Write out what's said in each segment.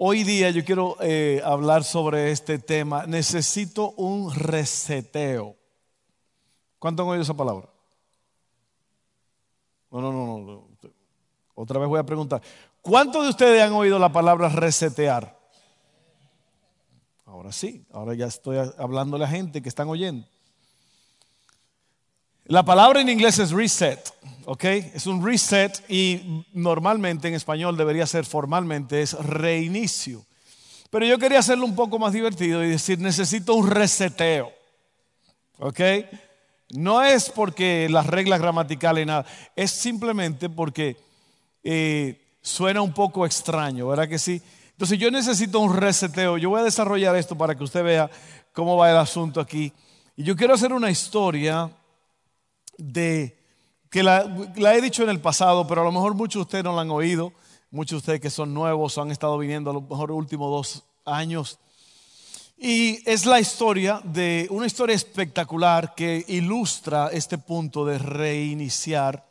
Hoy día yo quiero eh, hablar sobre este tema. Necesito un reseteo. ¿Cuánto han oído esa palabra? No, no, no, no. Otra vez voy a preguntar. ¿Cuántos de ustedes han oído la palabra resetear? Ahora sí, ahora ya estoy hablando a la gente que están oyendo. La palabra en inglés es reset, ¿ok? Es un reset y normalmente en español debería ser formalmente, es reinicio. Pero yo quería hacerlo un poco más divertido y decir, necesito un reseteo, ¿ok? No es porque las reglas gramaticales nada, es simplemente porque eh, suena un poco extraño, ¿verdad que sí? Entonces yo necesito un reseteo. Yo voy a desarrollar esto para que usted vea cómo va el asunto aquí. Y yo quiero hacer una historia de que la, he dicho en el pasado, pero a lo mejor muchos de ustedes no la han oído, muchos de ustedes que son nuevos o han estado viniendo a lo mejor los últimos dos años. Y es la historia de una historia espectacular que ilustra este punto de reiniciar.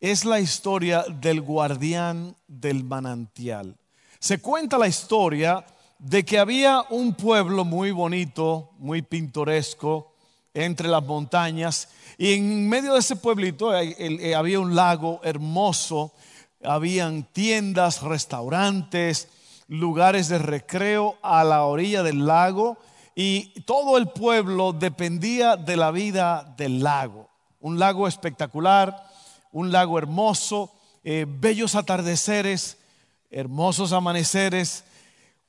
Es la historia del guardián del manantial. Se cuenta la historia de que había un pueblo muy bonito, muy pintoresco, entre las montañas, y en medio de ese pueblito eh, había un lago hermoso, habían tiendas, restaurantes, lugares de recreo a la orilla del lago, y todo el pueblo dependía de la vida del lago. Un lago espectacular, un lago hermoso, eh, bellos atardeceres, hermosos amaneceres,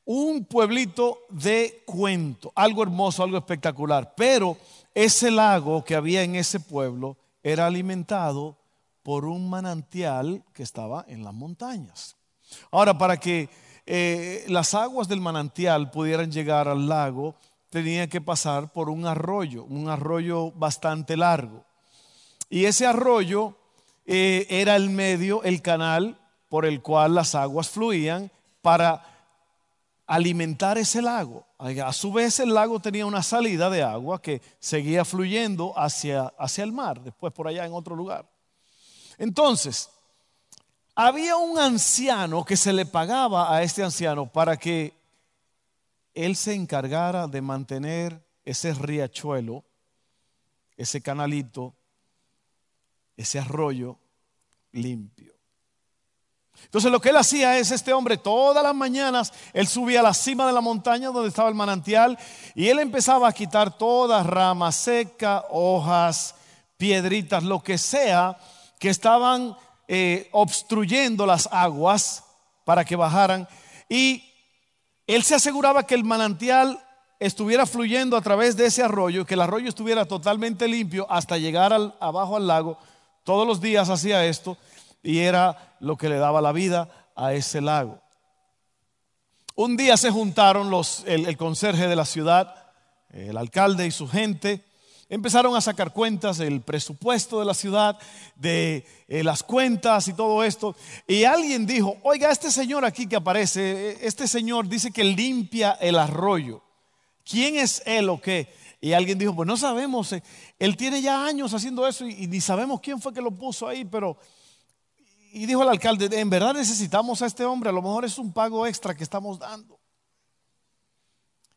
un pueblito de cuento, algo hermoso, algo espectacular. Pero ese lago que había en ese pueblo era alimentado por un manantial que estaba en las montañas. Ahora, para que eh, las aguas del manantial pudieran llegar al lago, tenía que pasar por un arroyo, un arroyo bastante largo. Y ese arroyo eh, era el medio, el canal por el cual las aguas fluían para alimentar ese lago. A su vez el lago tenía una salida de agua que seguía fluyendo hacia, hacia el mar, después por allá en otro lugar. Entonces, había un anciano que se le pagaba a este anciano para que él se encargara de mantener ese riachuelo, ese canalito, ese arroyo limpio. Entonces lo que él hacía es, este hombre todas las mañanas, él subía a la cima de la montaña donde estaba el manantial y él empezaba a quitar todas ramas secas, hojas, piedritas, lo que sea que estaban eh, obstruyendo las aguas para que bajaran. Y él se aseguraba que el manantial estuviera fluyendo a través de ese arroyo, que el arroyo estuviera totalmente limpio hasta llegar abajo al lago. Todos los días hacía esto y era lo que le daba la vida a ese lago. Un día se juntaron el, conserje de la ciudad, el alcalde y su gente, empezaron a sacar cuentas del presupuesto de la ciudad, de eh, las cuentas y todo esto. Y alguien dijo, oiga, este señor aquí que aparece, este señor dice que limpia el arroyo. ¿Quién es él o qué? Y alguien dijo, pues no sabemos, eh, él tiene ya años haciendo eso y, y ni sabemos quién fue que lo puso ahí, pero y dijo el alcalde, en verdad necesitamos a este hombre, a lo mejor es un pago extra que estamos dando.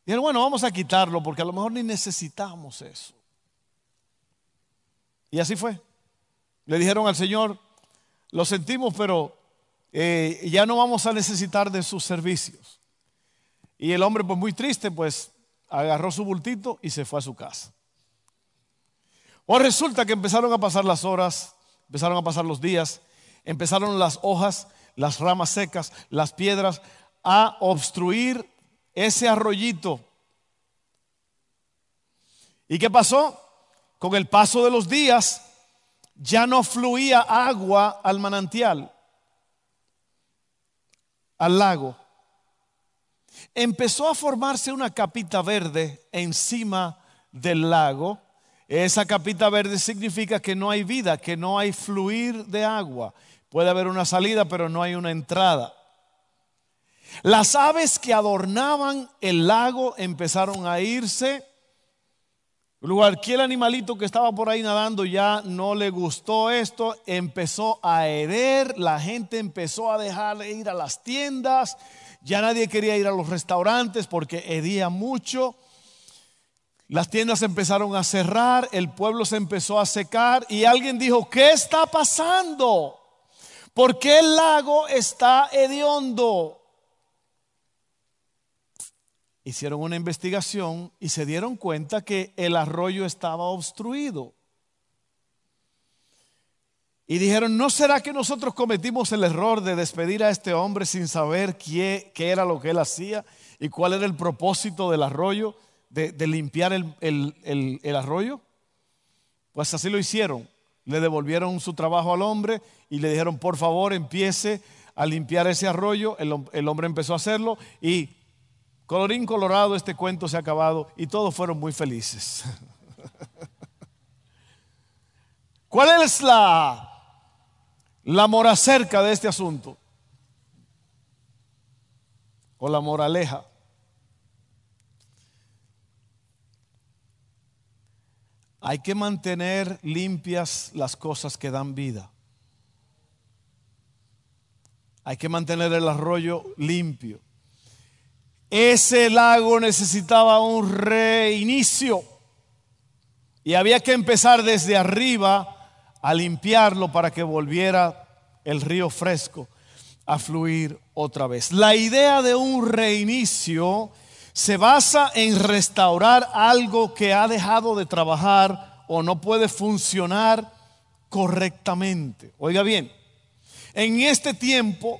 Y bueno, vamos a quitarlo porque a lo mejor ni necesitamos eso. Y así fue. Le dijeron al Señor, lo sentimos, pero eh, ya no vamos a necesitar de sus servicios. Y el hombre, pues muy triste, pues agarró su bultito y se fue a su casa. O resulta que empezaron a pasar las horas, empezaron a pasar los días empezaron las hojas, las ramas secas, las piedras a obstruir ese arroyito. ¿Y qué pasó? Con el paso de los días ya no fluía agua al manantial, al lago. Empezó a formarse una capita verde encima del lago. Esa capita verde significa que no hay vida, que no hay fluir de agua. Puede haber una salida, pero no hay una entrada. Las aves que adornaban el lago empezaron a irse. Cualquier animalito que estaba por ahí nadando ya no le gustó esto, empezó a herer, la gente empezó a dejar de ir a las tiendas, ya nadie quería ir a los restaurantes porque hedía mucho. Las tiendas empezaron a cerrar, el pueblo se empezó a secar y alguien dijo, ¿qué está pasando? ¿Por qué el lago está hediondo? Hicieron una investigación y se dieron cuenta que el arroyo estaba obstruido. Y dijeron, ¿no será que nosotros cometimos el error de despedir a este hombre sin saber qué, era lo que él hacía y cuál era el propósito del arroyo, de, limpiar el, arroyo? Pues así lo hicieron. Le devolvieron su trabajo al hombre y le dijeron, por favor, empiece a limpiar ese arroyo. el hombre empezó a hacerlo y Colorín colorado, este cuento se ha acabado y todos fueron muy felices. ¿Cuál es la, la moracerca de este asunto? O la moraleja. Hay que mantener limpias las cosas que dan vida. Hay que mantener el arroyo limpio. Ese lago necesitaba un reinicio y había que empezar desde arriba a limpiarlo para que volviera el río fresco a fluir otra vez. La idea de un reinicio se basa en restaurar algo que ha dejado de trabajar o no puede funcionar correctamente. Oiga bien, en este tiempo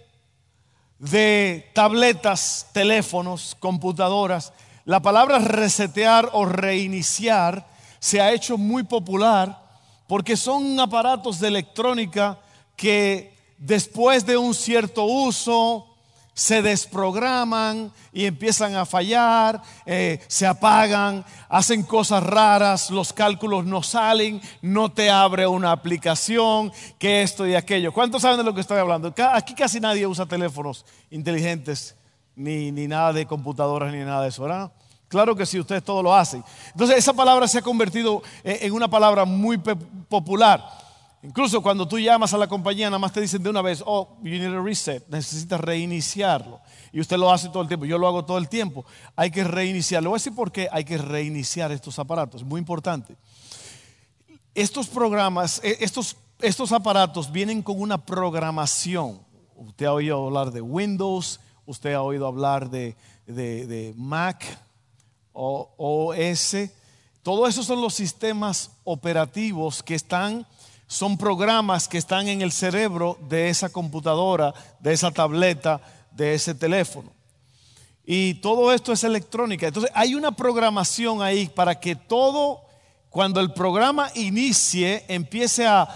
de tabletas, teléfonos, computadoras, la palabra resetear o reiniciar se ha hecho muy popular porque son aparatos de electrónica que después de un cierto uso, se desprograman y empiezan a fallar, eh, se apagan, hacen cosas raras, los cálculos no salen, no te abre una aplicación, que esto y aquello. ¿Cuántos saben de lo que estoy hablando? Aquí casi nadie usa teléfonos inteligentes, ni, ni nada de computadoras, ni nada de eso, ¿verdad? Claro que sí, ustedes todo lo hacen. Entonces esa palabra se ha convertido eh, en una palabra muy popular. Incluso cuando tú llamas a la compañía, nada más te dicen de una vez, oh, you need a reset, necesitas reiniciarlo. Y usted lo hace todo el tiempo, yo lo hago todo el tiempo. Hay que reiniciarlo. Voy a decir por qué hay que reiniciar estos aparatos, es muy importante. Estos programas, e, estos, estos aparatos vienen con una programación. Usted ha oído hablar de Windows, usted ha oído hablar de, de Mac, o OS. Todos esos son los sistemas operativos que están son programas que están en el cerebro de esa computadora, de esa tableta, de ese teléfono. Y todo esto es electrónica. Entonces hay una programación ahí para que todo, cuando el programa inicie, empiece a,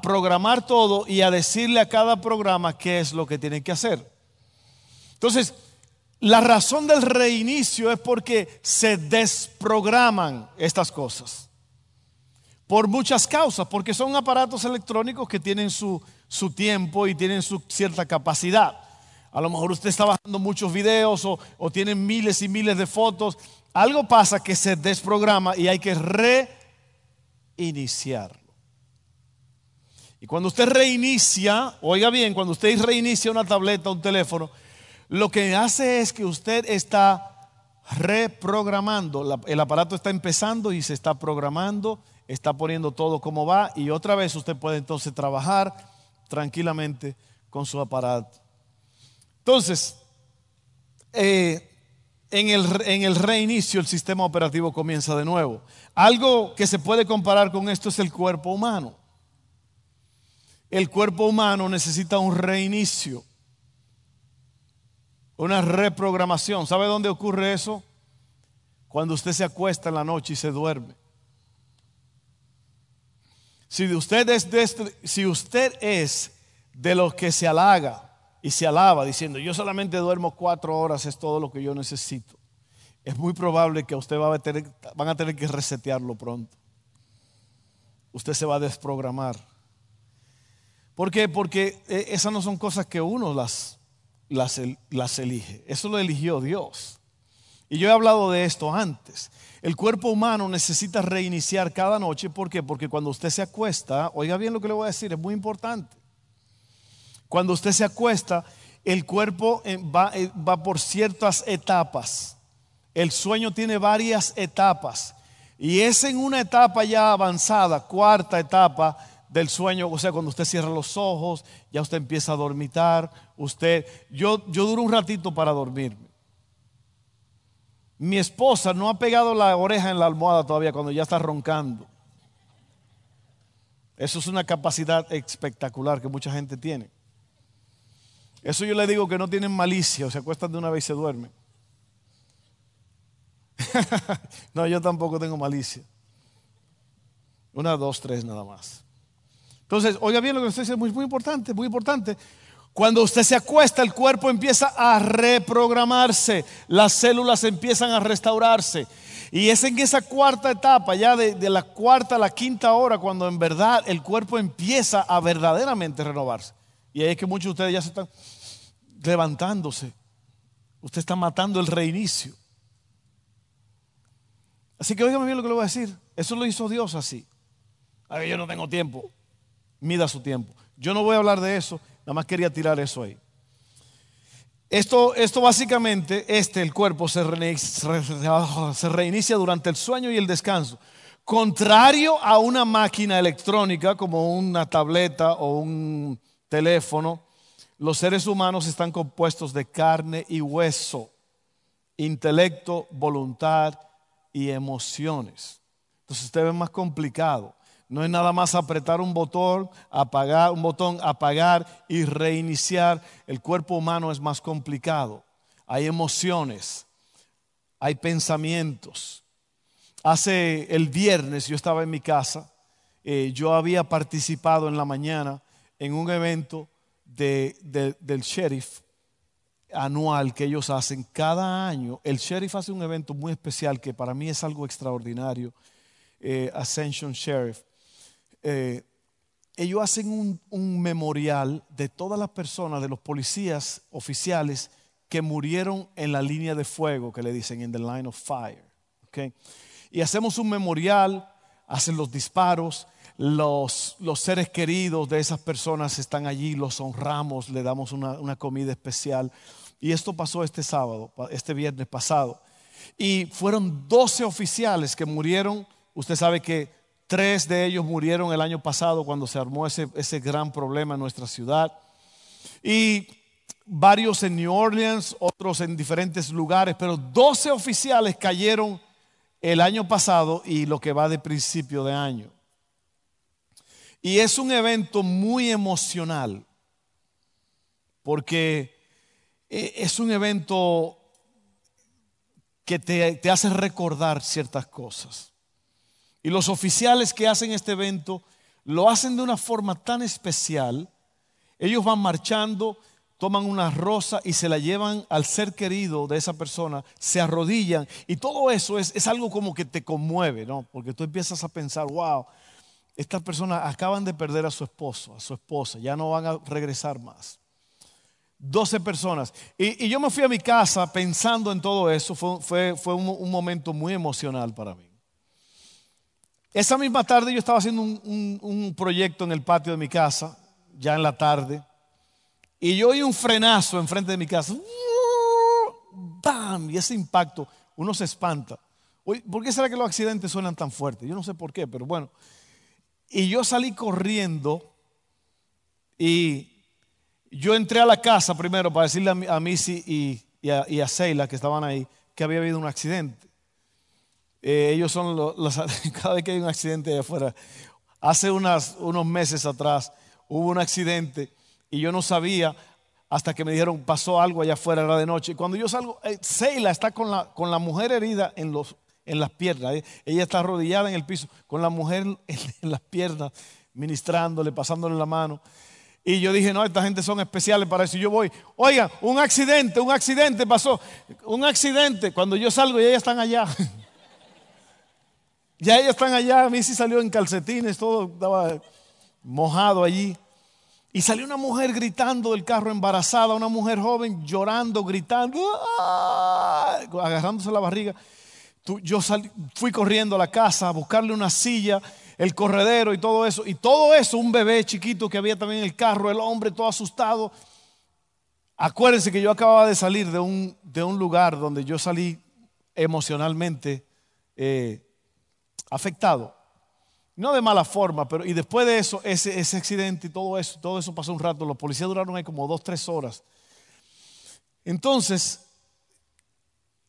programar todo y a decirle a cada programa qué es lo que tiene que hacer. Entonces, la razón del reinicio es porque se desprograman estas cosas por muchas causas, porque son aparatos electrónicos que tienen su, su tiempo y tienen su cierta capacidad. A lo mejor usted está bajando muchos videos o, o tiene miles y miles de fotos. Algo pasa que se desprograma y hay que reiniciarlo. Y cuando usted reinicia, oiga bien, cuando usted reinicia una tableta, un teléfono, lo que hace es que usted está reprogramando. El aparato está empezando y se está programando está poniendo todo como va y otra vez usted puede entonces trabajar tranquilamente con su aparato. Entonces, eh, en, el, en el reinicio el sistema operativo comienza de nuevo. Algo que se puede comparar con esto es el cuerpo humano. El cuerpo humano necesita un reinicio, una reprogramación. ¿Sabe dónde ocurre eso? Cuando usted se acuesta en la noche y se duerme. Si usted es de, este, si usted es de los que se halaga y se alaba diciendo, yo solamente duermo cuatro horas, es todo lo que yo necesito, es muy probable que usted va a tener, van a tener que resetearlo pronto. Usted se va a desprogramar. ¿Por qué? Porque eh, esas no son cosas que uno las, las elige. Eso lo eligió Dios. Y yo he hablado de esto antes. El cuerpo humano necesita reiniciar cada noche. ¿Por qué? Porque cuando usted se acuesta, oiga bien lo que le voy a decir, es muy importante. Cuando usted se acuesta el cuerpo eh, va, eh, va por ciertas etapas. El sueño tiene varias etapas. Y es en una etapa ya avanzada, cuarta etapa del sueño, o sea, cuando usted cierra los ojos, ya usted empieza a dormitar, usted, yo, yo duro un ratito para dormirme. Mi esposa no ha pegado la oreja en la almohada todavía cuando ya está roncando. Eso es una capacidad espectacular que mucha gente tiene. Eso yo le digo que no tienen malicia, o se acuestan de una vez y se duermen. no, yo tampoco tengo malicia. Una, dos, tres nada más. Entonces, oiga bien lo que usted dice, muy, muy importante, muy importante. Cuando usted se acuesta, el cuerpo empieza a reprogramarse, las células empiezan a restaurarse. Y es en esa cuarta etapa, ya de, la cuarta a la quinta hora, cuando en verdad el cuerpo empieza a verdaderamente renovarse. Y ahí es que muchos de ustedes ya se están levantándose. Usted está matando el reinicio. Así que oígame bien lo que le voy a decir. Eso lo hizo Dios así. A ver, yo no tengo tiempo. Mida su tiempo. Yo no voy a hablar de eso, nada más quería tirar eso ahí. Esto, esto básicamente, este, el cuerpo, se reinicia, se reinicia durante el sueño y el descanso. Contrario a una máquina electrónica como una tableta o un teléfono, los seres humanos están compuestos de carne y hueso, intelecto, voluntad y emociones. Entonces usted ve más complicado. No es nada más apretar un botón, apagar un botón, apagar y reiniciar. El cuerpo humano es más complicado. Hay emociones, hay pensamientos. Hace el viernes yo estaba en mi casa, eh, yo había participado en la mañana en un evento del sheriff anual que ellos hacen cada año. El sheriff hace un evento muy especial que para mí es algo extraordinario. Eh, Ascension Sheriff. Eh, ellos hacen un, memorial de todas las personas, de los policías oficiales que murieron en la línea de fuego, que le dicen, en the line of fire. Okay? Y hacemos un memorial, hacen los disparos, los, los, seres queridos de esas personas están allí, los honramos, le damos una, una, comida especial. Y esto pasó este sábado, este viernes pasado. Y fueron 12 oficiales que murieron. Usted sabe que tres de ellos murieron el año pasado cuando se armó ese, ese gran problema en nuestra ciudad. Y varios en New Orleans, otros en diferentes lugares, pero 12 oficiales cayeron el año pasado y lo que va de principio de año. Y es un evento muy emocional, porque e, es un evento que te, te, hace recordar ciertas cosas. Y los oficiales que hacen este evento lo hacen de una forma tan especial. Ellos van marchando, toman una rosa y se la llevan al ser querido de esa persona, se arrodillan y todo eso es, es algo como que te conmueve, ¿no? Porque tú empiezas a pensar, wow, estas personas acaban de perder a su esposo, a su esposa, ya no van a regresar más. 12 personas. Y, yo me fui a mi casa pensando en todo eso, fue, fue, fue un, momento muy emocional para mí. Esa misma tarde yo estaba haciendo un, proyecto en el patio de mi casa, ya en la tarde, y yo oí un frenazo enfrente de mi casa. ¡Bam! Y ese impacto, uno se espanta. ¿Por qué será que los accidentes suenan tan fuertes? Yo no sé por qué, pero bueno. Y yo salí corriendo y yo entré a la casa primero para decirle a, Missy y, a, y, a, que estaban ahí que había habido un accidente. Eh, ellos son los, cada vez que hay un accidente de afuera. Hace unas, unos meses atrás hubo un accidente y yo no sabía hasta que me dijeron pasó algo allá afuera, era de noche. Y cuando yo salgo, eh, está con la, con la mujer herida en los, en las piernas. ¿eh? Ella está arrodillada en el piso con la mujer en las piernas, ministrándole, pasándole la mano. Y yo dije, no, esta gente son especiales para eso. Y yo voy, oiga, un accidente, un accidente pasó, un accidente. Cuando yo salgo y ellas están allá. ya ellas están allá, sí salió en calcetines, todo estaba mojado allí. Y salió una mujer gritando del carro embarazada, una mujer joven llorando, gritando, ¡ah! agarrándose la barriga yo fui corriendo a la casa a buscarle una silla, el corredero y todo eso. Y todo eso, un bebé chiquito que había también en el carro, el hombre todo asustado. Acuérdense que yo acababa de salir de un, de un lugar donde yo salí emocionalmente eh, afectado. No de mala forma, pero y después de eso, ese, accidente y todo eso, todo eso pasó un rato. Los policías duraron ahí como dos, tres horas. Entonces,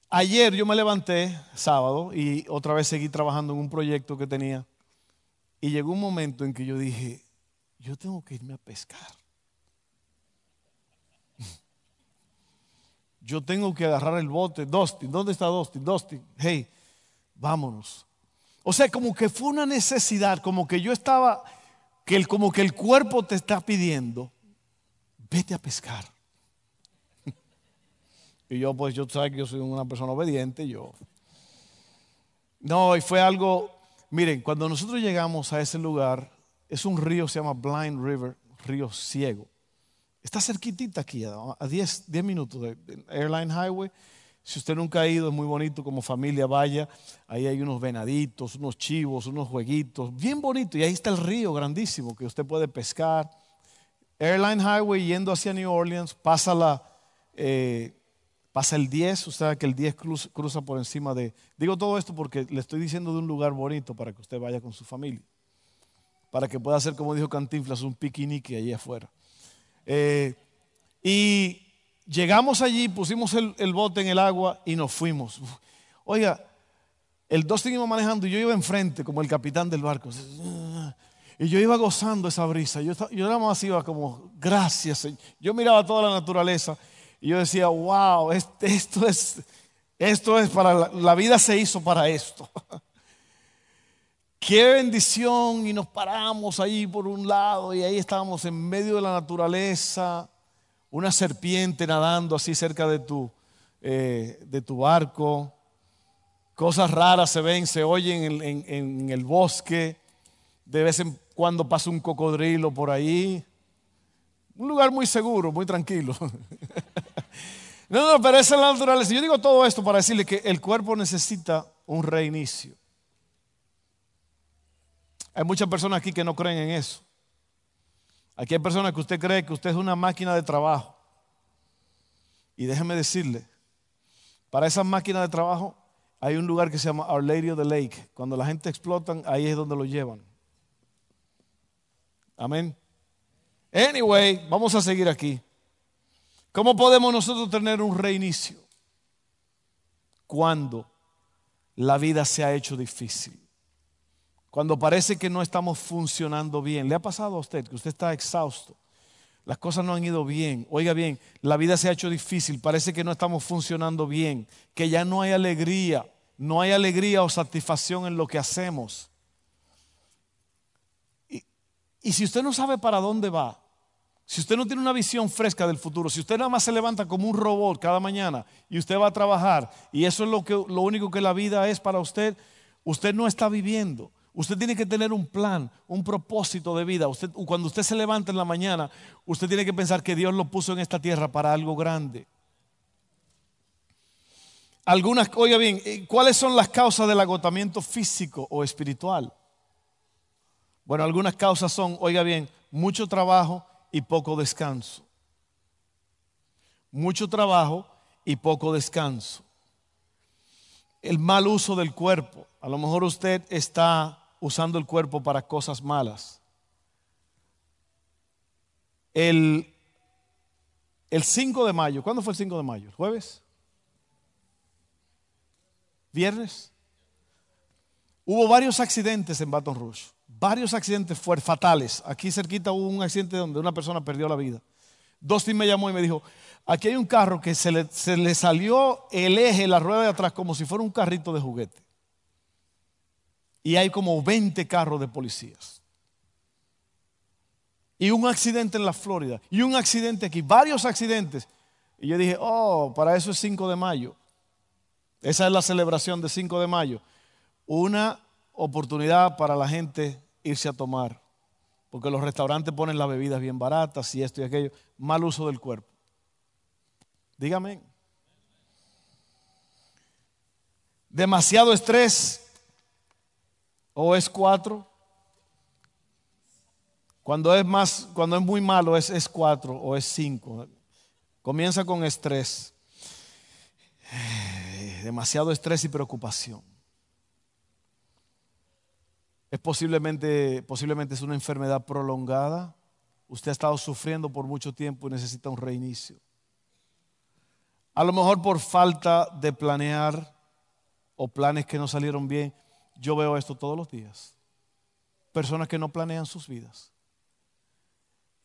ayer yo me levanté, sábado, y otra vez seguí trabajando en un proyecto que tenía. Y llegó un momento en que yo dije, yo tengo que irme a pescar. Yo tengo que agarrar el bote. Dustin, ¿dónde está Dustin? Dustin, hey, vámonos. O sea, como que fue una necesidad, como que yo estaba, que el, como que el cuerpo te está pidiendo, vete a pescar. Y yo, pues, yo sabes que yo soy una persona obediente, yo. No, y fue algo, miren, cuando nosotros llegamos a ese lugar, es un río, se llama Blind River, río ciego. Está cerquitita aquí, a 10 minutos de Airline Highway. Si usted nunca ha ido, es muy bonito como familia, vaya. Ahí hay unos venaditos, unos chivos, unos jueguitos, bien bonito. Y ahí está el río grandísimo que usted puede pescar. Airline Highway yendo hacia New Orleans, pasa, la, eh, pasa el 10, usted sabe que el 10 cruza, por encima de... Digo todo esto porque le estoy diciendo de un lugar bonito para que usted vaya con su familia. Para que pueda hacer, como dijo Cantinflas, un piquinique allí afuera. Eh, y Llegamos allí, pusimos el, bote en el agua y nos fuimos. Oiga, el dos iba manejando y yo iba enfrente como el capitán del barco. Y yo iba gozando esa brisa. Yo, yo nada más iba como, gracias Señor. Yo miraba toda la naturaleza y yo decía, wow, esto es, esto es para la, la vida se hizo para esto. Qué bendición. Y nos paramos ahí por un lado y ahí estábamos en medio de la naturaleza una serpiente nadando así cerca de tu, eh, de tu barco. Cosas raras se ven, se oyen en, el bosque. De vez en cuando pasa un cocodrilo por ahí. Un lugar muy seguro, muy tranquilo. no, no, pero esa es la naturaleza. Yo digo todo esto para decirle que el cuerpo necesita un reinicio. Hay muchas personas aquí que no creen en eso. Aquí hay personas que usted cree que usted es una máquina de trabajo. Y déjeme decirle, para esas máquinas de trabajo hay un lugar que se llama Our Lady of the Lake. Cuando la gente explota, ahí es donde lo llevan. Amén. Anyway, vamos a seguir aquí. ¿Cómo podemos nosotros tener un reinicio? Cuando la vida se ha hecho difícil cuando parece que no estamos funcionando bien. ¿Le ha pasado a usted que usted está exhausto? Las cosas no han ido bien. Oiga bien, la vida se ha hecho difícil, parece que no estamos funcionando bien, que ya no hay alegría, no hay alegría o satisfacción en lo que hacemos. Y, si usted no sabe para dónde va, si usted no tiene una visión fresca del futuro, si usted nada más se levanta como un robot cada mañana y usted va a trabajar y eso es lo, que, lo único que la vida es para usted, usted no está viviendo. Usted tiene que tener un plan, un propósito de vida. Usted, cuando usted se levanta en la mañana, usted tiene que pensar que Dios lo puso en esta tierra para algo grande. Algunas, oiga bien, eh, ¿cuáles son las causas del agotamiento físico o espiritual? Bueno, algunas causas son, oiga bien, mucho trabajo y poco descanso. Mucho trabajo y poco descanso. El mal uso del cuerpo. A lo mejor usted está usando el cuerpo para cosas malas. El, el 5 de mayo, ¿cuándo fue el 5 de mayo? ¿Jueves? ¿Viernes? Hubo varios accidentes en Baton Rouge, varios accidentes fuertes, fatales. Aquí cerquita hubo un accidente donde una persona perdió la vida. Dustin me llamó y me dijo, aquí hay un carro que se le, se le salió el eje, la rueda de atrás, como si fuera un carrito de juguete y hay como 20 carros de policías. Y un accidente en la Florida, y un accidente aquí, varios accidentes. Y yo dije, oh, para eso es 5 de mayo. Esa es la celebración de 5 de mayo. Una oportunidad para la gente irse a tomar. Porque los restaurantes ponen las bebidas bien baratas y esto y aquello. Mal uso del cuerpo. Dígame. Demasiado estrés o es cuatro. Cuando es más, cuando es muy malo es, es cuatro o es cinco. Comienza con estrés. Demasiado estrés y preocupación. Es posiblemente, posiblemente es una enfermedad prolongada. Usted ha estado sufriendo por mucho tiempo y necesita un reinicio. A lo mejor por falta de planear o planes que no salieron bien. Yo veo esto todos los días. Personas que no planean sus vidas.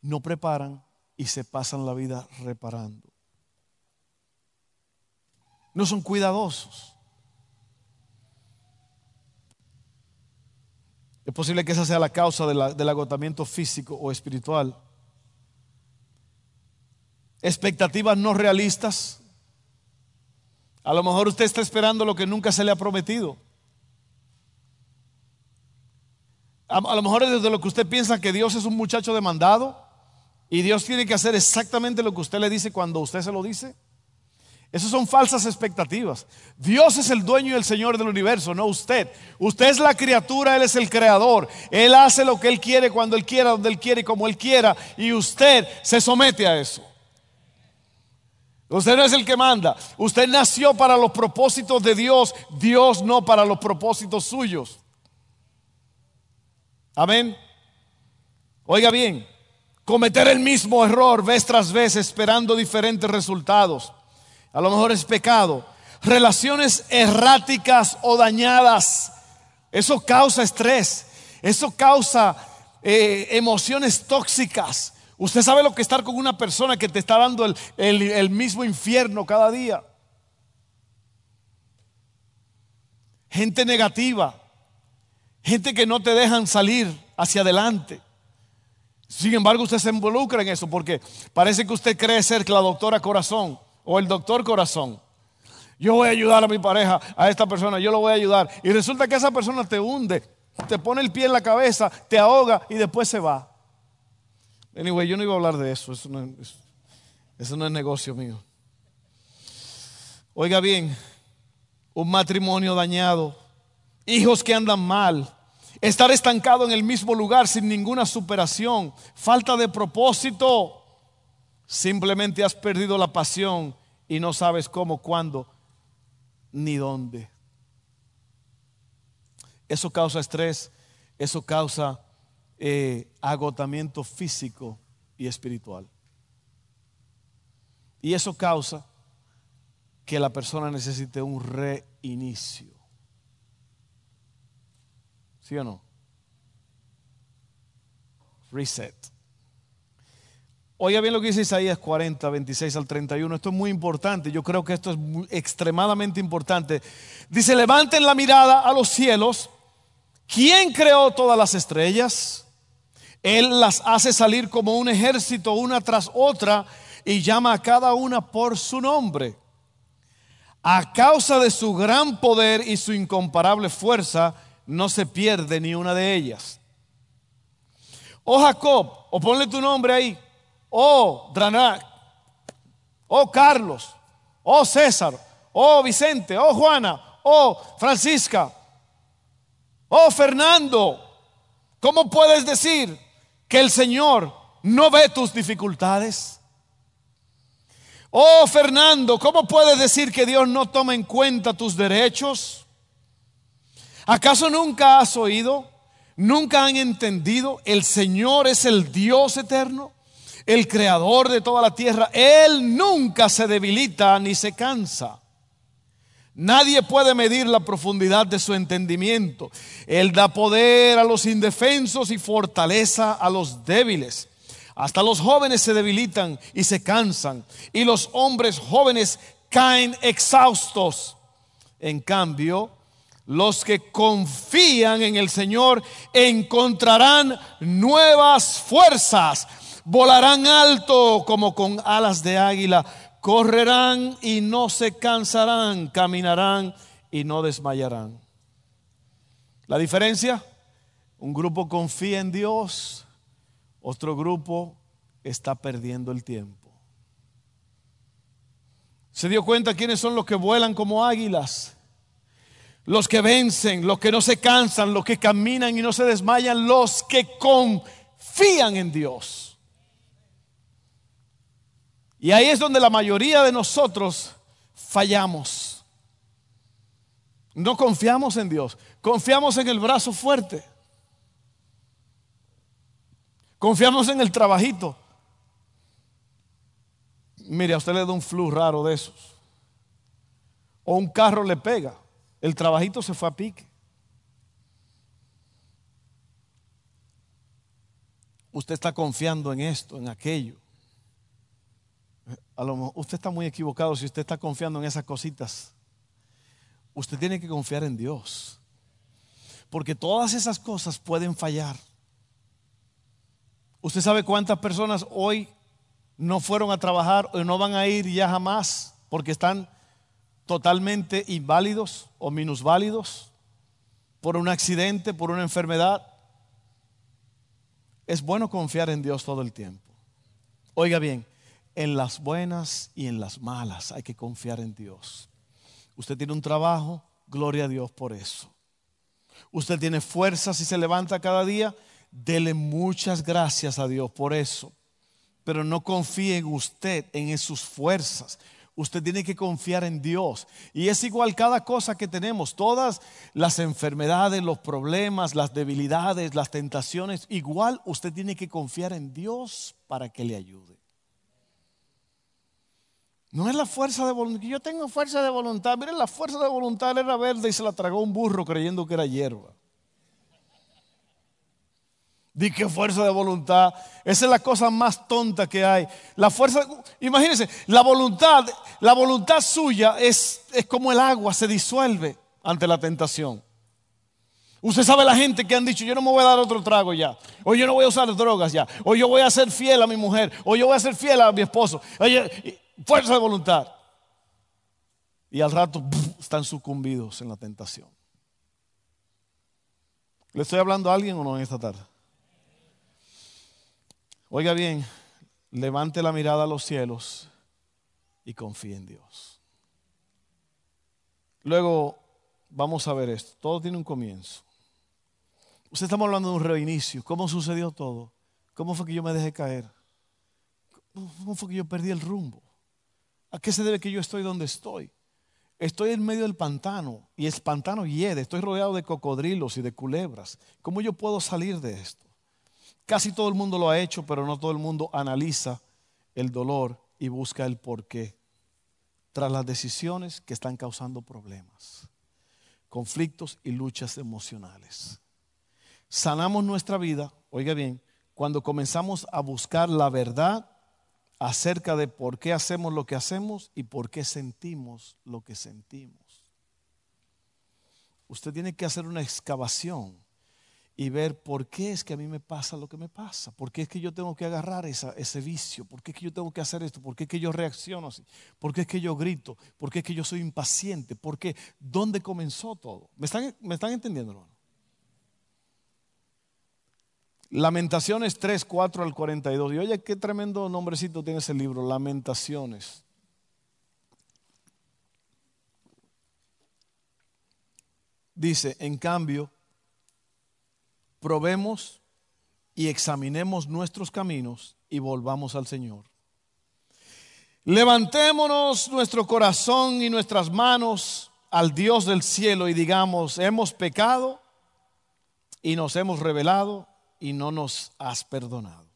No preparan y se pasan la vida reparando. No son cuidadosos. Es posible que esa sea la causa del agotamiento físico o espiritual. Expectativas no realistas. A lo mejor usted está esperando lo que nunca se le ha prometido. A, lo mejor es desde lo que usted piensa que Dios es un muchacho demandado y Dios tiene que hacer exactamente lo que usted le dice cuando usted se lo dice. Esas son falsas expectativas. Dios es el dueño y el Señor del universo, no usted. Usted es la criatura, Él es el creador. Él hace lo que Él quiere, cuando Él quiera, donde Él quiere como Él quiera. Y usted se somete a eso. Usted no es el que manda. Usted nació para los propósitos de Dios, Dios no para los propósitos suyos. Amén. Oiga bien, cometer el mismo error vez tras vez esperando diferentes resultados a lo mejor es pecado. Relaciones erráticas o dañadas. Eso causa estrés. Eso causa eh, emociones tóxicas. Usted sabe lo que estar con una persona que te está dando el, el mismo infierno cada día. Gente negativa. Gente que no te dejan salir hacia adelante. Sin embargo, usted se involucra en eso porque parece que usted cree ser la doctora corazón o el doctor corazón. Yo voy a ayudar a mi pareja, a esta persona, yo lo voy a ayudar. Y resulta que esa persona te hunde, te pone el pie en la cabeza, te ahoga y después se va. Anyway, yo no iba a hablar de eso, eso no es negocio mío. Oiga bien, un matrimonio dañado, hijos que andan mal, estar estancado en el mismo lugar sin ninguna superación, falta de propósito. Simplemente has perdido la pasión y no sabes cómo, cuándo, ni dónde. Eso causa estrés, eso causa eh, agotamiento físico y espiritual. Y eso causa que la persona necesite un reinicio. ¿Sí o no? Reset. Oiga bien lo que dice Isaías 40, 26 al 31. Esto es muy importante. Yo creo que esto es extremadamente importante. Dice, levanten la mirada a los cielos. ¿Quién creó todas las estrellas? Él las hace salir como un ejército una tras otra y llama a cada una por su nombre. A causa de su gran poder y su incomparable fuerza, no se pierde ni una de ellas. Oh Jacob, o ponle tu nombre ahí oh Dranac, oh Carlos, oh César, oh Vicente, oh Juana, oh Francisca, oh Fernando. ¿Cómo puedes decir que el Señor no ve tus dificultades? Oh Fernando, ¿cómo puedes decir que Dios no toma en cuenta tus derechos? ¿Acaso nunca has oído? ¿Nunca han entendido? El Señor es el Dios eterno el creador de toda la tierra, Él nunca se debilita ni se cansa. Nadie puede medir la profundidad de su entendimiento. Él da poder a los indefensos y fortaleza a los débiles. Hasta los jóvenes se debilitan y se cansan, y los hombres jóvenes caen exhaustos. En cambio, los que confían en el Señor encontrarán nuevas fuerzas volarán alto como con alas de águila, correrán y no se cansarán, caminarán y no desmayarán. La diferencia, un grupo confía en Dios, otro grupo está perdiendo el tiempo. ¿Se dio cuenta quiénes son los que vuelan como águilas? Los que vencen, los que no se cansan, los que caminan y no se desmayan, los que confían en Dios. Y ahí es donde la mayoría de nosotros fallamos. No confiamos en Dios, confiamos en el brazo fuerte. Confiamos en el trabajito. Mire, a usted le da un flu raro de esos. O un carro le pega. El trabajito se fue a pique. Usted está confiando en esto, en aquello. Usted está muy equivocado si usted está confiando en esas cositas. Usted tiene que confiar en Dios. Porque todas esas cosas pueden fallar. ¿Usted sabe cuántas personas hoy no fueron a trabajar o no van a ir ya jamás porque están totalmente inválidos o minusválidos por un accidente, por una enfermedad? Es bueno confiar en Dios todo el tiempo. Oiga bien, en las buenas y en las malas hay que confiar en Dios. Usted tiene un trabajo, gloria a Dios por eso. Usted tiene fuerzas y se levanta cada día, dele muchas gracias a Dios por eso. Pero no confíe en usted, en sus fuerzas. Usted tiene que confiar en Dios. Y es igual cada cosa que tenemos, todas las enfermedades, los problemas, las debilidades, las tentaciones, igual usted tiene que confiar en Dios para que le ayude. No es la fuerza de voluntad. Yo tengo fuerza de voluntad. Miren, la fuerza de voluntad era verde y se la tragó un burro creyendo que era hierba. Di que fuerza de voluntad. Esa es la cosa más tonta que hay. La fuerza, imagínense, la voluntad, la voluntad suya es, es como el agua, se disuelve ante la tentación. Usted sabe la gente que han dicho, yo no me voy a dar otro trago ya, o yo no voy a usar drogas ya, o yo voy a ser fiel a mi mujer, o yo voy a ser fiel a mi esposo. Fuerza de voluntad. Y al rato están sucumbidos en la tentación. ¿Le estoy hablando a alguien o no en esta tarde? Oiga bien, levante la mirada a los cielos y confíe en Dios. Luego vamos a ver esto. Todo tiene un comienzo. Usted estamos hablando de un reinicio. ¿Cómo sucedió todo? ¿Cómo fue que yo me dejé caer? ¿Cómo fue que yo perdí el rumbo? ¿A qué se debe que yo estoy donde estoy? Estoy en medio del pantano y el pantano hiede. Estoy rodeado de cocodrilos y de culebras. ¿Cómo yo puedo salir de esto? Casi todo el mundo lo ha hecho, pero no todo el mundo analiza el dolor y busca el porqué tras las decisiones que están causando problemas, conflictos y luchas emocionales. Sanamos nuestra vida, oiga bien, cuando comenzamos a buscar la verdad acerca de por qué hacemos lo que hacemos y por qué sentimos lo que sentimos. Usted tiene que hacer una excavación y ver por qué es que a mí me pasa lo que me pasa, por qué es que yo tengo que agarrar ese vicio, por qué es que yo tengo que hacer esto, por qué es que yo reacciono así, por qué es que yo grito, por qué es que yo soy impaciente, por qué, dónde comenzó todo. ¿Me están, me están entendiendo, hermano? Lamentaciones 3, 4 al 42. Y oye, qué tremendo nombrecito tiene ese libro, Lamentaciones. Dice, en cambio, probemos y examinemos nuestros caminos y volvamos al Señor. Levantémonos nuestro corazón y nuestras manos al Dios del cielo y digamos, hemos pecado y nos hemos revelado y no nos has perdonado.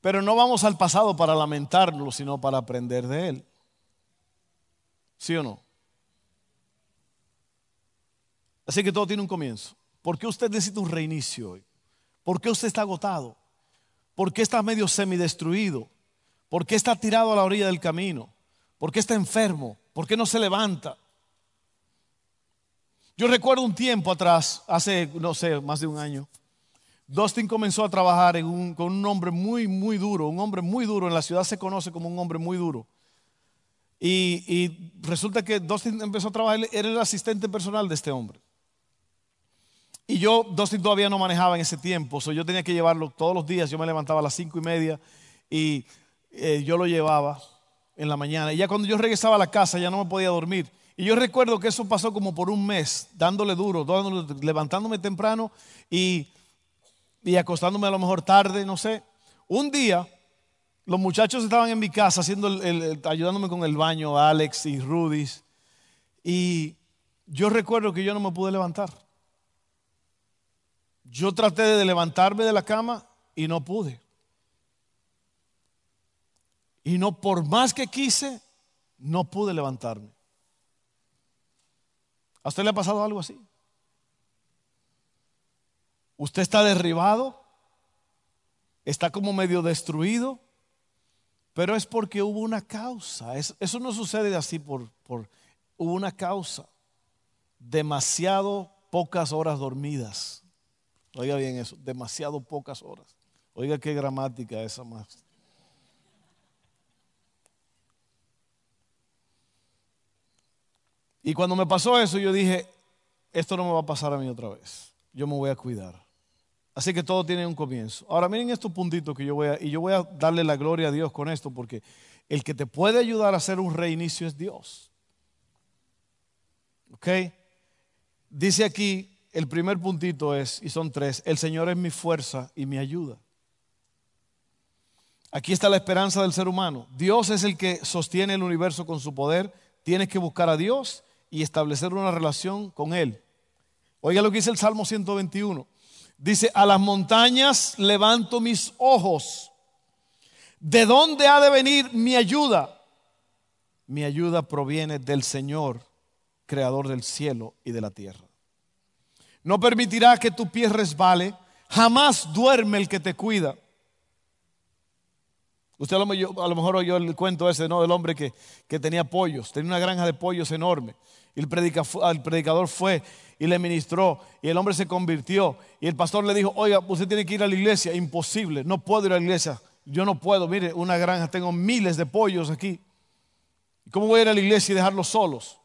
Pero no vamos al pasado para lamentarlo, sino para aprender de él. ¿Sí o no? Así que todo tiene un comienzo. ¿Por qué usted necesita un reinicio hoy? ¿Por qué usted está agotado? ¿Por qué está medio semidestruido? ¿Por qué está tirado a la orilla del camino? ¿Por qué está enfermo? ¿Por qué no se levanta? Yo recuerdo un tiempo atrás, hace, no sé, más de un año, Dustin comenzó a trabajar con un hombre muy, muy duro, un hombre muy duro, en la ciudad se conoce como un hombre muy duro. Y, y resulta que Dustin empezó a trabajar, era el asistente personal de este hombre. Y yo, Dustin todavía no manejaba en ese tiempo, so yo tenía que llevarlo todos los días. Yo me levantaba a las cinco y media y eh, yo lo llevaba en la mañana. Y ya cuando yo regresaba a la casa ya no me podía dormir. Y yo recuerdo que eso pasó como por un mes, dándole duro, levantándome temprano y, y acostándome a lo mejor tarde, no sé. un día los muchachos estaban en mi casa haciendo ayudándome con el baño, Alex y Rudy, y yo recuerdo que yo no me pude levantar. Yo traté de levantarme de la cama y no pude. Y no por más que quise, no pude levantarme. ¿A usted le ha pasado algo así? Usted está derribado, está como medio destruido, pero es porque hubo una causa. Eso no sucede así por, por hubo una causa. Demasiado pocas horas dormidas. Oiga bien eso, demasiado pocas horas. Oiga qué gramática esa más. Y cuando me pasó eso, yo dije, esto no me va a pasar a mí otra vez. Yo me voy a cuidar. Así que todo tiene un comienzo. Ahora miren estos puntitos que yo voy a, y yo voy a darle la gloria a Dios con esto, porque el que te puede ayudar a hacer un reinicio es Dios. ¿Ok? Dice aquí, el primer puntito es, y son tres, el Señor es mi fuerza y mi ayuda. Aquí está la esperanza del ser humano. Dios es el que sostiene el universo con su poder. Tienes que buscar a Dios y establecer una relación con Él. Oiga lo que dice el Salmo 121. Dice, a las montañas levanto mis ojos. ¿De dónde ha de venir mi ayuda? Mi ayuda proviene del Señor, creador del cielo y de la tierra. No permitirá que tu pie resbale, jamás duerme el que te cuida. Usted a lo, mejor oyó el cuento ese, ¿no? Del hombre que, que tenía pollos, tenía una granja de pollos enorme. Y el, predicador fue y le ministró y el hombre se convirtió. Y el pastor le dijo, oiga, usted tiene que ir a la iglesia. Imposible, no puedo ir a la iglesia. Yo no puedo, mire, una granja, tengo miles de pollos aquí. ¿Cómo voy a ir a la iglesia y dejarlos solos?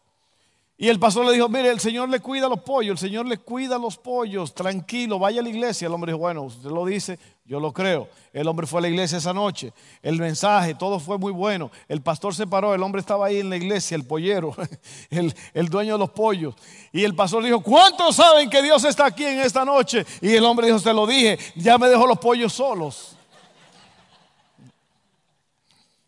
Y el pastor le dijo, mire, el Señor le cuida los pollos, el Señor le cuida los pollos, tranquilo, vaya a la iglesia. El hombre dijo, bueno, usted lo dice, yo lo creo. El hombre fue a la iglesia esa noche, el mensaje, todo fue muy bueno. El pastor se paró, el hombre estaba ahí en la iglesia, el pollero, el, dueño de los pollos. Y el pastor dijo, ¿cuántos saben que Dios está aquí en esta noche? Y el hombre dijo, se lo dije, ya me dejó los pollos solos.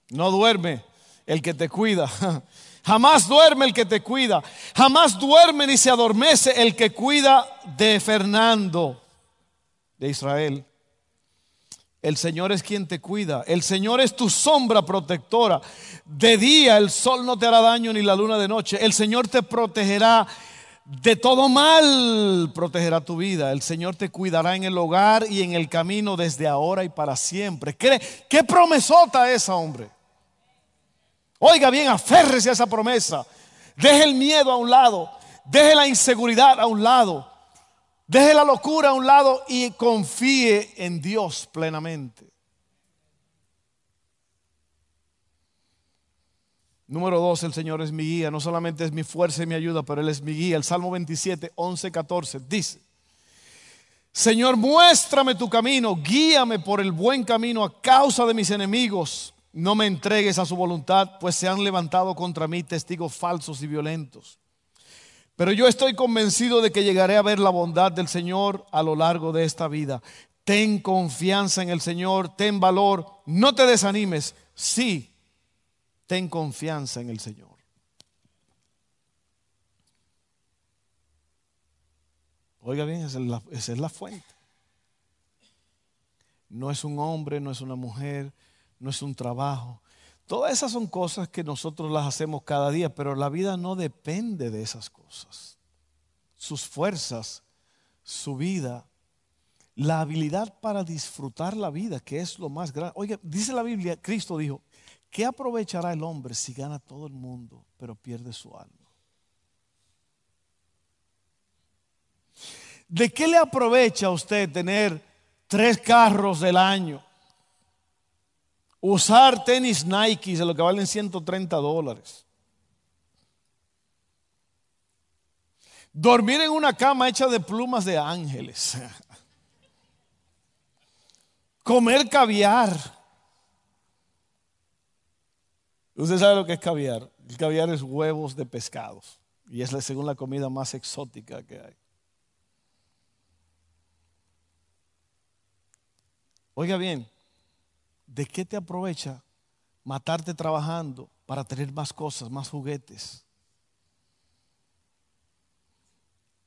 No duerme el que te cuida. Jamás duerme el que te cuida. Jamás duerme ni se adormece el que cuida de Fernando, de Israel. El Señor es quien te cuida. El Señor es tu sombra protectora. De día el sol no te hará daño ni la luna de noche. El Señor te protegerá de todo mal. Protegerá tu vida. El Señor te cuidará en el hogar y en el camino desde ahora y para siempre. ¿Qué, qué promesota esa, hombre? Oiga bien, aférrese a esa promesa. Deje el miedo a un lado. Deje la inseguridad a un lado. Deje la locura a un lado y confíe en Dios plenamente. Número dos, el Señor es mi guía. No solamente es mi fuerza y mi ayuda, pero Él es mi guía. El Salmo 27, 11, 14 dice, Señor, muéstrame tu camino, guíame por el buen camino a causa de mis enemigos no me entregues a su voluntad, pues se han levantado contra mí testigos falsos y violentos. Pero yo estoy convencido de que llegaré a ver la bondad del Señor a lo largo de esta vida. Ten confianza en el Señor, ten valor, no te desanimes. Sí, ten confianza en el Señor. Oiga bien, esa es la, esa es la fuente. No es un hombre, no es una mujer, no es un trabajo. Todas esas son cosas que nosotros las hacemos cada día, pero la vida no depende de esas cosas. Sus fuerzas, su vida, la habilidad para disfrutar la vida, que es lo más grande. Oiga, dice la Biblia, Cristo dijo, ¿qué aprovechará el hombre si gana todo el mundo, pero pierde su alma? ¿De qué le aprovecha a usted tener tres carros del año? Usar tenis Nike de lo que valen 130 dólares. Dormir en una cama hecha de plumas de ángeles. Comer caviar. Usted sabe lo que es caviar. El caviar es huevos de pescados. Y es según la comida más exótica que hay. Oiga bien, ¿de qué te aprovecha matarte trabajando para tener más cosas, más juguetes?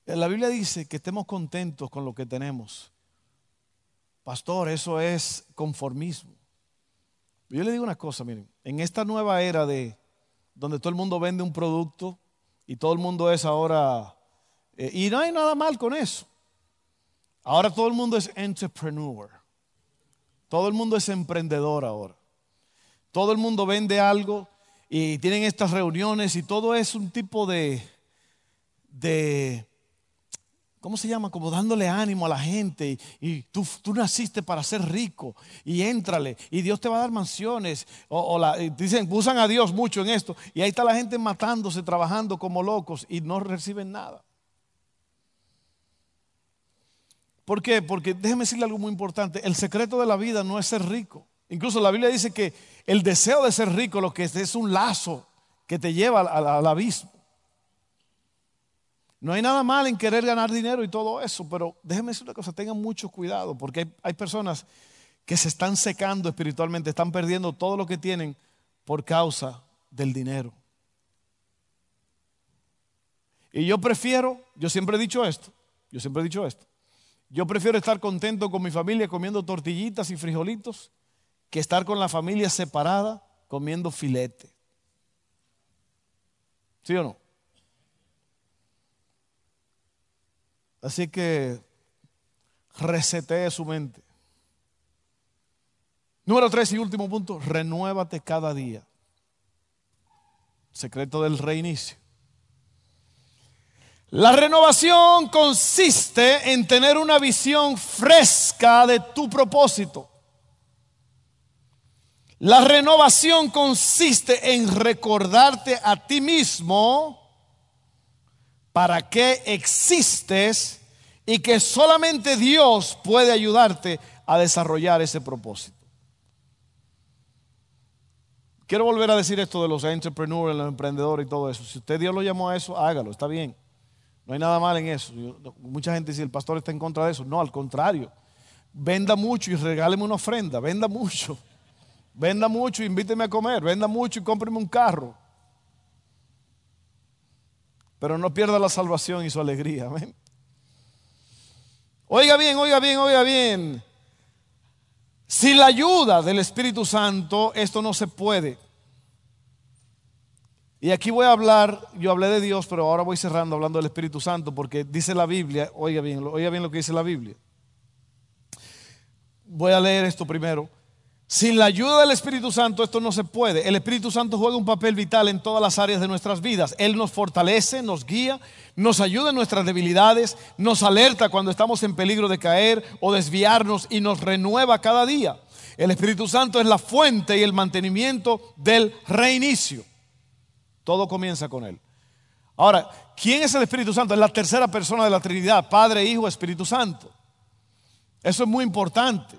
La Biblia dice que estemos contentos con lo que tenemos. Pastor, eso es conformismo. Yo le digo una cosa, miren, en esta nueva era de donde todo el mundo vende un producto y todo el mundo es ahora, eh, y no hay nada mal con eso. Ahora todo el mundo es entrepreneur. Todo el mundo es emprendedor ahora. Todo el mundo vende algo y tienen estas reuniones y todo es un tipo de, de ¿cómo se llama? Como dándole ánimo a la gente. Y, tú, tú, naciste para ser rico. Y éntrale. Y Dios te va a dar mansiones. O, dicen, usan a Dios mucho en esto. Y ahí está la gente matándose, trabajando como locos y no reciben nada. ¿Por qué? Porque déjeme decirle algo muy importante. El secreto de la vida no es ser rico. Incluso la Biblia dice que el deseo de ser rico lo que es es un lazo que te lleva al abismo. No hay nada mal en querer ganar dinero y todo eso, pero déjenme decir una cosa, tengan mucho cuidado, porque hay, personas que se están secando espiritualmente, están perdiendo todo lo que tienen por causa del dinero. Y yo prefiero, yo siempre he dicho esto, yo siempre he dicho esto, yo prefiero estar contento con mi familia comiendo tortillitas y frijolitos que estar con la familia separada comiendo filete. ¿Sí o no? Así que resetee su mente. Número tres y último punto, renuévate cada día. Secreto del reinicio. La renovación consiste en tener una visión fresca de tu propósito. La renovación consiste en recordarte a ti mismo para qué existes y que solamente Dios puede ayudarte a desarrollar ese propósito. Quiero volver a decir esto de los entrepreneurs, los emprendedores y todo eso. Si usted Dios lo llamó a eso, hágalo, está bien. No hay nada mal en eso. mucha gente dice, el pastor está en contra de eso. No, al contrario. Venda mucho y regáleme una ofrenda. Venda mucho. Venda mucho y invíteme a comer. Venda mucho y cómpreme un carro. Pero no pierda la salvación y su alegría. Amén. Oiga bien, oiga bien, oiga bien. Sin la ayuda del Espíritu Santo, esto no se puede. Y aquí voy a hablar, yo hablé de Dios, pero ahora voy cerrando hablando del Espíritu Santo, porque dice la Biblia, oiga bien, oiga bien lo que dice la Biblia. Voy a leer esto primero. Sin la ayuda del Espíritu Santo esto no se puede. El Espíritu Santo juega un papel vital en todas las áreas de nuestras vidas. Él nos fortalece, nos guía, nos ayuda en nuestras debilidades, nos alerta cuando estamos en peligro de caer o desviarnos y nos renueva cada día. El Espíritu Santo es la fuente y el mantenimiento del reinicio. Todo comienza con Él. Ahora, ¿quién es el Espíritu Santo? Es la tercera persona de la Trinidad, Padre, Hijo, Espíritu Santo. Eso es muy importante.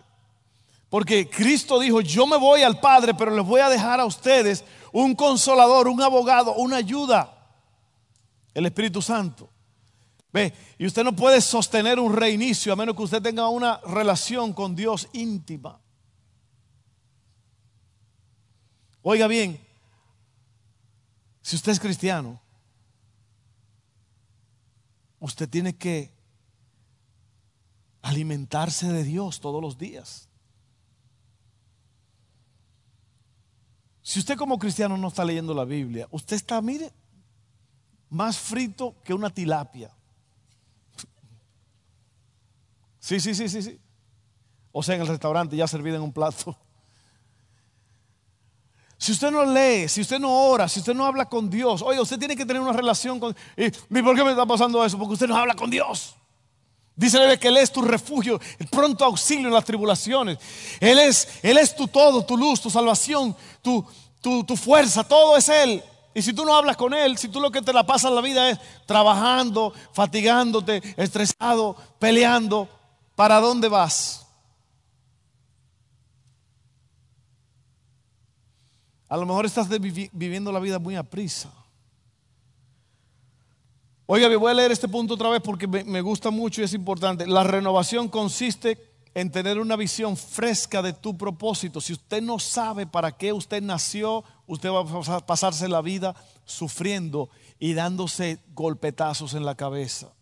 Porque Cristo dijo, yo me voy al Padre, pero les voy a dejar a ustedes un consolador, un abogado, una ayuda, el Espíritu Santo. Ve, y usted no puede sostener un reinicio a menos que usted tenga una relación con Dios íntima. Oiga bien, si usted es cristiano, usted tiene que alimentarse de Dios todos los días. Si usted como cristiano no está leyendo la Biblia, usted está, mire, más frito que una tilapia. Sí, sí, sí, sí, sí. O sea, en el restaurante ya servido en un plato. Si usted no lee, si usted no ora, si usted no habla con Dios, oye, usted tiene que tener una relación con... ¿Y por qué me está pasando eso? Porque usted no habla con Dios. Dícele que Él es tu refugio, el pronto auxilio en las tribulaciones. Él es, Él es tu todo, tu luz, tu salvación, tu, tu, fuerza, todo es Él. Y si tú no hablas con Él, si tú lo que te la pasas la vida es trabajando, fatigándote, estresado, peleando, ¿para dónde vas? A lo mejor estás viviendo la vida muy a prisa. Oiga, voy a leer este punto otra vez porque me, gusta mucho y es importante. La renovación consiste en tener una visión fresca de tu propósito. Si usted no sabe para qué usted nació, usted va a pasarse la vida sufriendo y dándose golpetazos en la cabeza.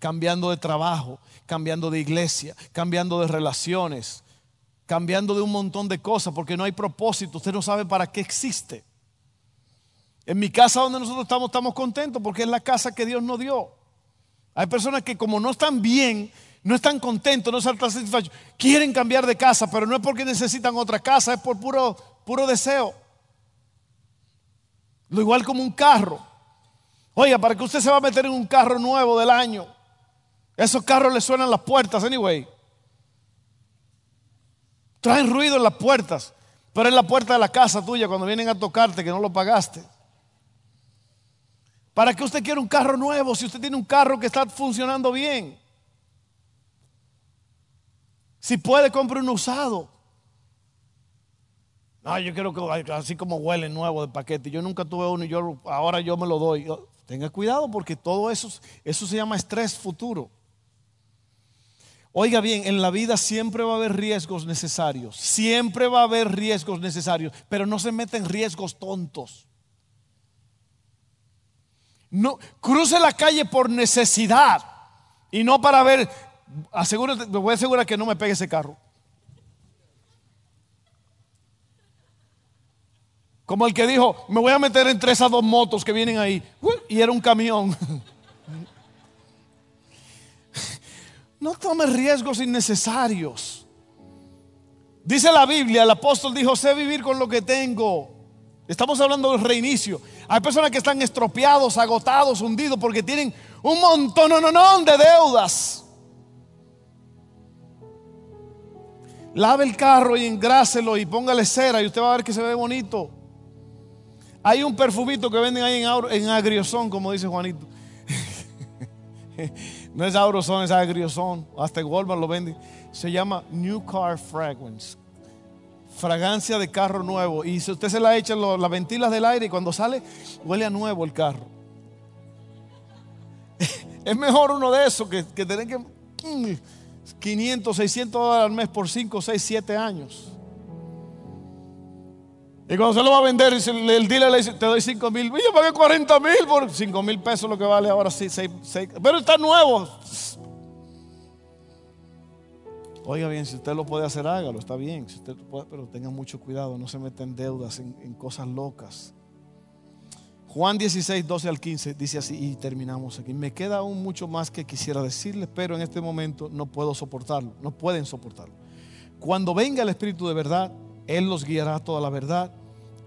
Cambiando de trabajo, cambiando de iglesia, cambiando de relaciones, cambiando de un montón de cosas porque no hay propósito. Usted no sabe para qué existe. En mi casa donde nosotros estamos, estamos contentos porque es la casa que Dios nos dio. Hay personas que como no están bien, no están contentos, no están satisfechos. Quieren cambiar de casa, pero no es porque necesitan otra casa, es por puro, puro deseo. Lo igual como un carro. Oiga, para que usted se va a meter en un carro nuevo del año, esos carros le suenan las puertas, anyway. Traen ruido en las puertas, pero es la puerta de la casa tuya cuando vienen a tocarte que no lo pagaste. ¿Para qué usted quiere un carro nuevo si usted tiene un carro que está funcionando bien? Si puede, compre un usado. No, yo quiero que así como huele nuevo de paquete. Yo nunca tuve uno y yo ahora yo me lo doy. Tenga cuidado porque todo eso, eso se llama estrés futuro. Oiga bien, en la vida siempre va a haber riesgos necesarios. Siempre va a haber riesgos necesarios, pero no se meten riesgos tontos. No, cruce la calle por necesidad y no para ver asegúrate, me voy a asegurar que no me pegue ese carro. Como el que dijo, me voy a meter entre esas dos motos que vienen ahí. Y era un camión. No tome riesgos innecesarios. Dice la Biblia, el apóstol dijo, sé vivir con lo que tengo. Estamos hablando del reinicio. Hay personas que están estropeados, agotados, hundidos porque tienen un montón de deudas. Lave el carro y engráselo y póngale cera y usted va a ver que se ve bonito. Hay un perfumito que venden ahí en, en agriozón, como dice Juanito. no es aurozón, es agriozón. Hasta Walmart lo venden. Se llama New Car Fragrance. Fragancia de carro nuevo. Y si usted se la echa, las ventilas del aire y cuando sale, huele a nuevo el carro. es mejor uno de esos que, que tener que... Mm, 500, 600 dólares al mes por 5, 6, 7 años. Y cuando se lo va a vender, el dealer le dice, te doy 5 mil. Yo pagué 40 mil por 5 mil pesos lo que vale ahora sí, 6, pero está nuevo. Oiga bien, si usted lo puede hacer, hágalo, está bien. Pero tenga mucho cuidado, no se meta en deudas, en cosas locas. Juan 16, 12 al 15 dice así y terminamos aquí. Me queda aún mucho más que quisiera decirles, pero en este momento no puedo soportarlo, no pueden soportarlo. Cuando venga el Espíritu de verdad, Él los guiará toda la verdad.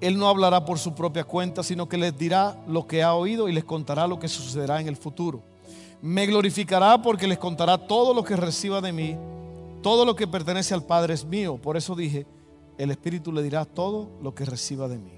Él no hablará por su propia cuenta, sino que les dirá lo que ha oído y les contará lo que sucederá en el futuro. Me glorificará porque les contará todo lo que reciba de mí. Todo lo que pertenece al Padre es mío. Por eso dije, el Espíritu le dirá todo lo que reciba de mí.